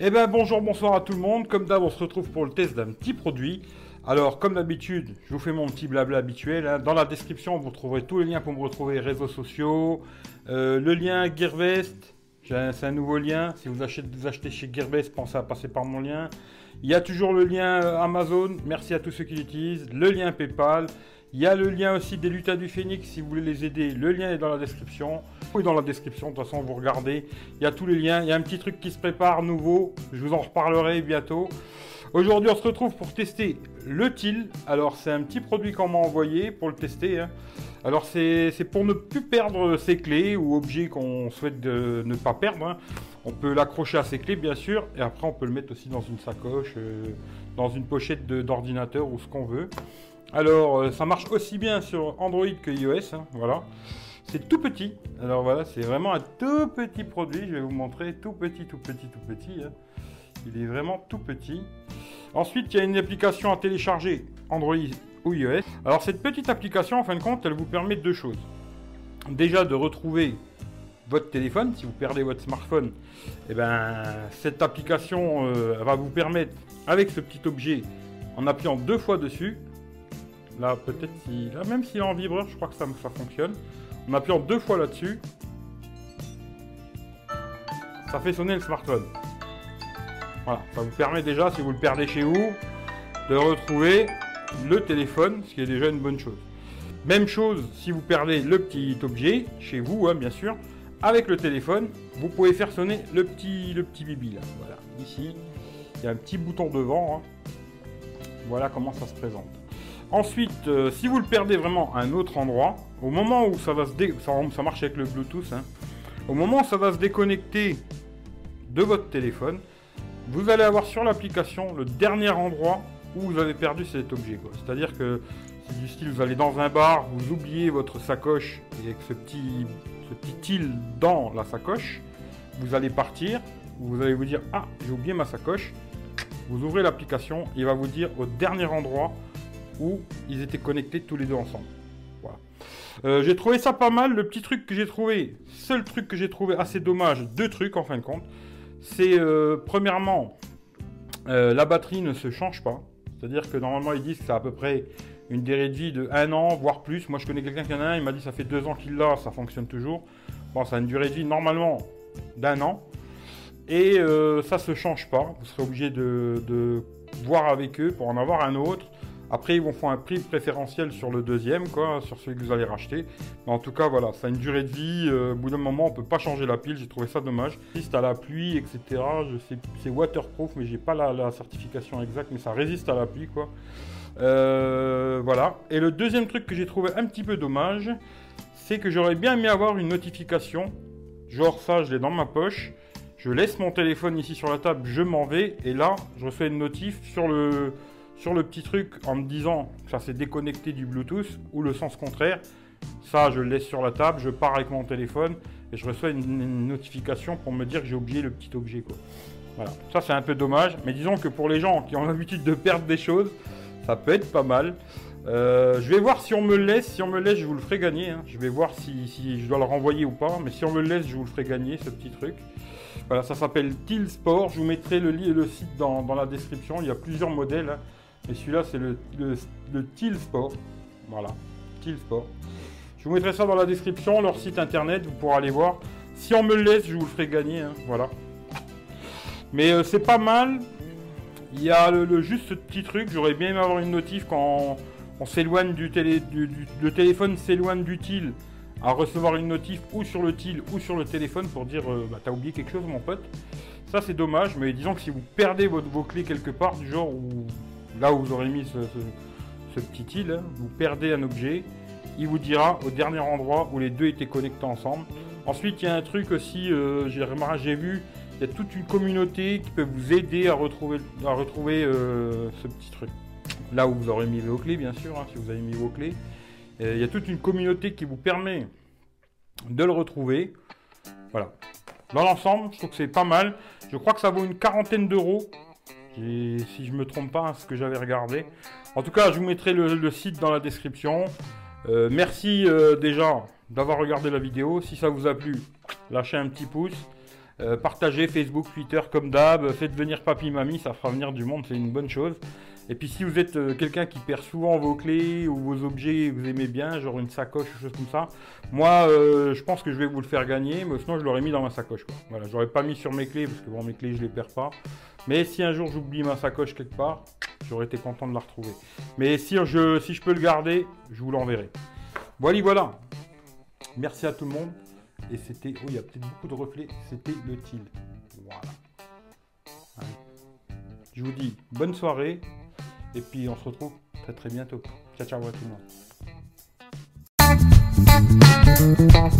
Eh ben bonjour, bonsoir à tout le monde. Comme d'hab, on se retrouve pour le test d'un petit produit. Alors, comme d'habitude, je vous fais mon petit blabla habituel. hein. Dans la description, vous trouverez tous les liens pour me retrouver, réseaux sociaux, euh, le lien Gearvest. C'est un nouveau lien. Si vous achetez, chez Gearvest, pensez à passer par mon lien. Il y a toujours le lien euh, Amazon. Merci à tous ceux qui l'utilisent. Le lien PayPal. Il y a le lien aussi des lutins du Phénix. Si vous voulez les aider, le lien est dans la description. Oui, dans la description. De toute façon, vous regardez. Il y a tous les liens. Il y a un petit truc qui se prépare nouveau. Je vous en reparlerai bientôt. Aujourd'hui, on se retrouve pour tester le TIL. Alors, c'est un petit produit qu'on m'a envoyé pour le tester. hein. Alors, c'est pour ne plus perdre ses clés ou objets qu'on souhaite de ne pas perdre. hein. On peut l'accrocher à ses clés, bien sûr. Et après, on peut le mettre aussi dans une sacoche, euh, dans une pochette d'ordinateur ou ce qu'on veut. Alors, euh, ça marche aussi bien sur Android que iOS. hein, voilà. C'est tout petit. Alors voilà, c'est vraiment un tout petit produit. Je vais vous montrer tout petit, tout petit, tout petit. Il est vraiment tout petit. Ensuite, il y a une application à télécharger Android ou iOS. Alors cette petite application, en fin de compte, elle vous permet deux choses. Déjà de retrouver votre téléphone, si vous perdez votre smartphone, et ben cette application euh, va vous permettre, avec ce petit objet, en appuyant deux fois dessus, là peut-être là même s'il est en vibreur, je crois que ça, ça fonctionne. En appuyant deux fois là-dessus, ça fait sonner le smartphone. Voilà, ça vous permet déjà, si vous le perdez chez vous, de retrouver le téléphone, ce qui est déjà une bonne chose. Même chose si vous perdez le petit objet chez vous, hein, bien sûr, avec le téléphone, vous pouvez faire sonner le petit, le petit bibi là. Voilà, ici, il y a un petit bouton devant. hein. Voilà comment ça se présente. Ensuite, euh, si vous le perdez vraiment à un autre endroit, au moment où ça va se ça marche avec le Bluetooth, hein, au moment où ça va se déconnecter de votre téléphone, vous allez avoir sur l'application le dernier endroit où vous avez perdu cet objet. C'est-à-dire que c'est du vous allez dans un bar, vous oubliez votre sacoche et avec ce petit, ce petit dans la sacoche, vous allez partir, vous allez vous dire ah j'ai oublié ma sacoche. Vous ouvrez l'application, il va vous dire au dernier endroit où ils étaient connectés tous les deux ensemble. Euh, j'ai trouvé ça pas mal. Le petit truc que j'ai trouvé, seul truc que j'ai trouvé assez dommage, deux trucs en fin de compte, c'est euh, premièrement euh, la batterie ne se change pas. C'est-à-dire que normalement ils disent que c'est à peu près une durée de vie de un an, voire plus. Moi je connais quelqu'un qui en a un, il m'a dit ça fait deux ans qu'il l'a, ça fonctionne toujours. Bon, ça a une durée de vie normalement d'un an. Et euh, ça se change pas. Vous serez obligé de, de voir avec eux pour en avoir un autre. Après, ils vont faire un prix préférentiel sur le deuxième, quoi, sur celui que vous allez racheter. Mais en tout cas, voilà, ça a une durée de vie. euh, au bout d'un moment, on peut pas changer la pile. J'ai trouvé ça dommage. Résiste à la pluie, etc. C'est waterproof, mais j'ai pas la, la certification exacte, mais ça résiste à la pluie, quoi. Euh, voilà. Et le deuxième truc que j'ai trouvé un petit peu dommage, c'est que j'aurais bien aimé avoir une notification. Genre ça, je l'ai dans ma poche. Je laisse mon téléphone ici sur la table, je m'en vais, et là, je reçois une notif sur le, sur le petit truc en me disant que ça s'est déconnecté du Bluetooth ou le sens contraire. Ça, je le laisse sur la table, je pars avec mon téléphone et je reçois une, notification pour me dire que j'ai oublié le petit objet. Voilà, ça c'est un peu dommage, mais disons que pour les gens qui ont l'habitude de perdre des choses, ça peut être pas mal. Euh, je vais voir si on me le laisse. Si on me laisse, je vous le ferai gagner. hein. Je vais voir si, je dois le renvoyer ou pas. Mais si on me le laisse, je vous le ferai gagner, ce petit truc. Voilà, ça s'appelle Til Sport. Je vous mettrai le, le site dans, dans la description. Il y a plusieurs modèles. hein. Et celui-là, c'est le, le, Til Sport. Voilà, Til Sport. Je vous mettrai ça dans la description, leur site internet. Vous pourrez aller voir. Si on me le laisse, je vous le ferai gagner. hein. Voilà. Mais euh, c'est pas mal. Il y a le, juste ce petit truc. J'aurais bien aimé avoir une notif quand on s'éloigne du télé, du, le téléphone s'éloigne du til à recevoir une notif ou sur le til ou sur le téléphone pour dire euh, bah, t'as oublié quelque chose mon pote. Ça c'est dommage, mais disons que si vous perdez vos clés quelque part, du genre où là où vous aurez mis ce, petit til, hein, vous perdez un objet, il vous dira au dernier endroit où les deux étaient connectés ensemble. Ensuite il y a un truc aussi, euh, j'ai vu, il y a toute une communauté qui peut vous aider à retrouver, euh, ce petit truc là où vous aurez mis vos clés, bien sûr, hein, si vous avez mis vos clés. Il y a toute une communauté qui vous permet de le retrouver. Voilà. Dans l'ensemble, je trouve que c'est pas mal. Je crois que ça vaut une quarantaine d'euros. Si je me trompe pas, hein, ce que j'avais regardé. En tout cas, je vous mettrai le, le site dans la description. Euh, merci euh, déjà d'avoir regardé la vidéo. Si ça vous a plu, lâchez un petit pouce. Euh, partagez Facebook, Twitter comme d'hab. Faites venir papy, mamie, ça fera venir du monde, c'est une bonne chose. Et puis si vous êtes euh, quelqu'un qui perd souvent vos clés ou vos objets que vous aimez bien, genre une sacoche ou chose comme ça, moi euh, je pense que je vais vous le faire gagner, mais sinon je l'aurais mis dans ma sacoche. Quoi. Voilà, j'aurais pas mis sur mes clés parce que bon mes clés je les perds pas. Mais si un jour j'oublie ma sacoche quelque part, j'aurais été content de la retrouver. Mais si je, si je peux le garder, je vous l'enverrai. Voilà, voilà. Merci à tout le monde. Et c'était. Oh, il y a peut-être beaucoup de reflets. C'était le til. Voilà. Je vous dis bonne soirée. Et puis on se retrouve très très bientôt. Ciao ciao à tout le monde.